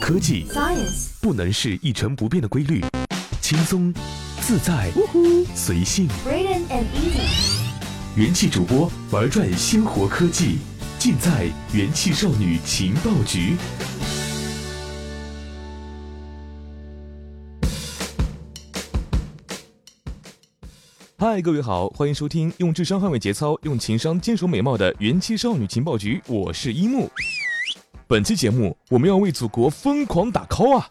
科技 Science，不能是一成不变的规律，轻松、自在、随性。元气主播玩转鲜活科技，尽在元气少女情报局。嗨，各位好，欢迎收听用智商捍卫节操，用情商坚守美貌的元气少女情报局，我是一木。本期节目我们要为祖国疯狂打 call 啊！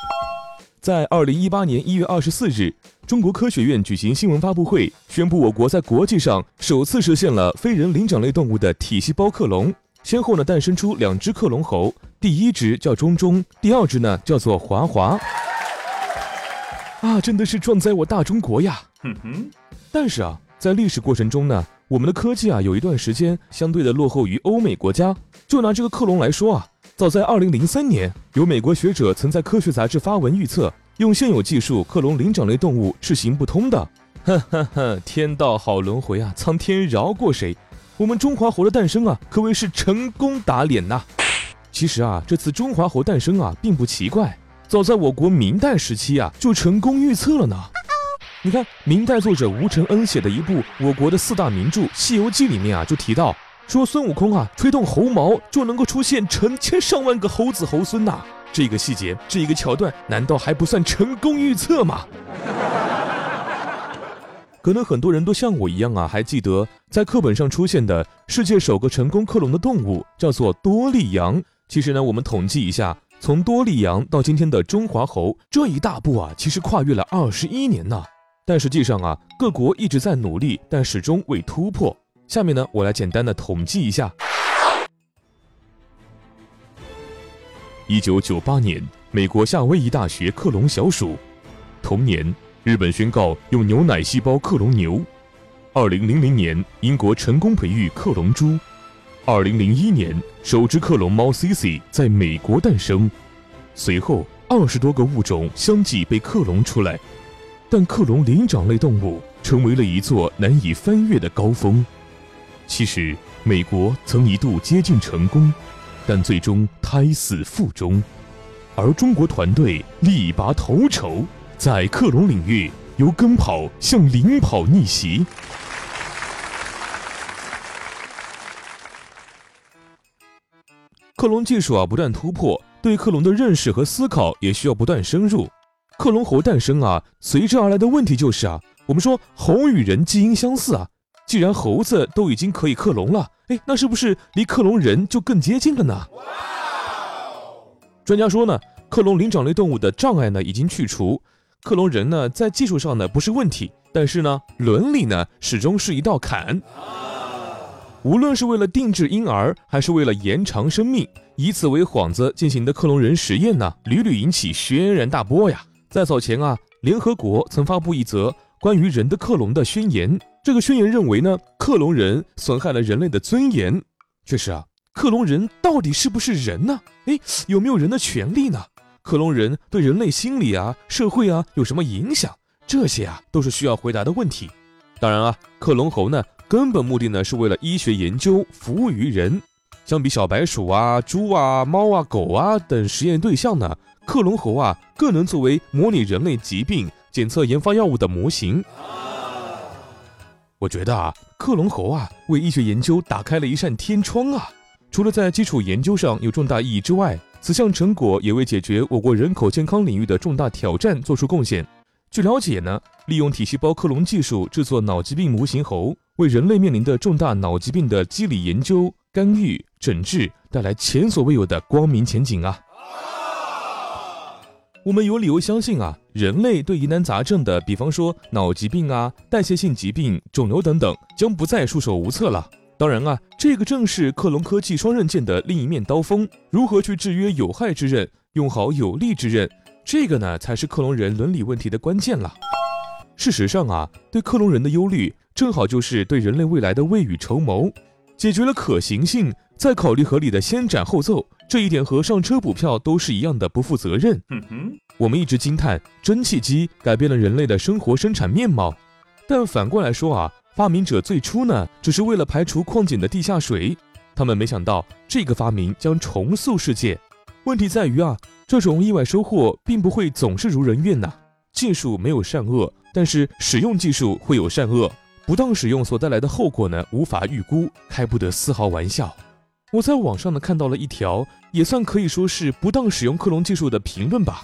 在二零一八年一月二十四日，中国科学院举行新闻发布会，宣布我国在国际上首次实现了非人灵长类动物的体细胞克隆，先后呢诞生出两只克隆猴，第一只叫中中，第二只呢叫做华华。啊，真的是壮哉我大中国呀！哼哼。但是啊，在历史过程中呢，我们的科技啊有一段时间相对的落后于欧美国家。就拿这个克隆来说啊，早在二零零三年，有美国学者曾在科学杂志发文预测，用现有技术克隆灵长类动物是行不通的。呵呵呵，天道好轮回啊，苍天饶过谁？我们中华猴的诞生啊，可谓是成功打脸呐。其实啊，这次中华猴诞生啊，并不奇怪，早在我国明代时期啊，就成功预测了呢。你看，明代作者吴承恩写的一部我国的四大名著《西游记》里面啊，就提到说孙悟空啊吹动猴毛就能够出现成千上万个猴子猴孙呐、这个细节，这一个桥段，难道还不算成功预测吗？可能很多人都像我一样啊，还记得在课本上出现的世界首个成功克隆的动物叫做多利羊。其实呢，我们统计一下，从多利羊到今天的中华猴这一大步啊，其实跨越了二十一年呢。但实际上啊，各国一直在努力，但始终未突破。下面呢，我来简单的统计一下。一九九八年，美国夏威夷大学克隆小鼠；同年，日本宣告用牛奶细胞克隆牛；二零零零年，英国成功培育克隆猪；二零零一年，首只克隆猫 Cici 在美国诞生。随后，二十多个物种相继被克隆出来。但克隆灵长类动物成为了一座难以翻越的高峰。其实，美国曾一度接近成功，但最终胎死腹中。而中国团队力拔头筹，在克隆领域由跟跑向领跑逆袭。克隆技术啊不断突破，对克隆的认识和思考也需要不断深入。克隆猴诞生啊，随之而来的问题就是啊，我们说猴与人基因相似啊，既然猴子都已经可以克隆了，哎，那是不是离克隆人就更接近了呢？专家说呢，克隆灵长类动物的障碍呢已经去除，克隆人呢在技术上呢不是问题，但是呢伦理呢始终是一道坎。无论是为了定制婴儿，还是为了延长生命，以此为幌子进行的克隆人实验呢，屡屡引起轩然大波呀。在早前啊，联合国曾发布一则关于人的克隆的宣言。这个宣言认为呢，克隆人损害了人类的尊严。确实啊，克隆人到底是不是人呢？诶，有没有人的权利呢？克隆人对人类心理啊、社会啊有什么影响？这些啊都是需要回答的问题。当然啊，克隆猴呢，根本目的呢是为了医学研究，服务于人。相比小白鼠啊、猪啊、猫啊、狗啊等实验对象呢。克隆猴啊，更能作为模拟人类疾病、检测研发药物的模型。我觉得啊，克隆猴啊，为医学研究打开了一扇天窗啊！除了在基础研究上有重大意义之外，此项成果也为解决我国人口健康领域的重大挑战做出贡献。据了解呢，利用体细胞克隆技术制作脑疾病模型猴，为人类面临的重大脑疾病的机理研究、干预、诊治带来前所未有的光明前景啊！我们有理由相信啊，人类对疑难杂症的，比方说脑疾病啊、代谢性疾病、肿瘤等等，将不再束手无策了。当然啊，这个正是克隆科技双刃剑的另一面刀锋。如何去制约有害之刃，用好有利之刃，这个呢，才是克隆人伦理问题的关键了。事实上啊，对克隆人的忧虑，正好就是对人类未来的未雨绸缪，解决了可行性，再考虑合理的先斩后奏。这一点和上车补票都是一样的不负责任。嗯哼，我们一直惊叹蒸汽机改变了人类的生活生产面貌，但反过来说啊，发明者最初呢，只是为了排除矿井的地下水，他们没想到这个发明将重塑世界。问题在于啊，这种意外收获并不会总是如人愿呐。技术没有善恶，但是使用技术会有善恶，不当使用所带来的后果呢，无法预估，开不得丝毫玩笑。我在网上呢看到了一条，也算可以说是不当使用克隆技术的评论吧。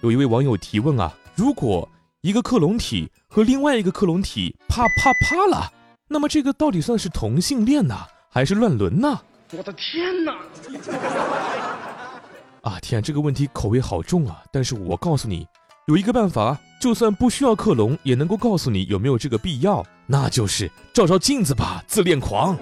有一位网友提问啊，如果一个克隆体和另外一个克隆体啪啪啪了，那么这个到底算是同性恋呢，还是乱伦呢？我的天哪！啊天，这个问题口味好重啊！但是我告诉你，有一个办法，就算不需要克隆，也能够告诉你有没有这个必要，那就是照照镜子吧，自恋狂。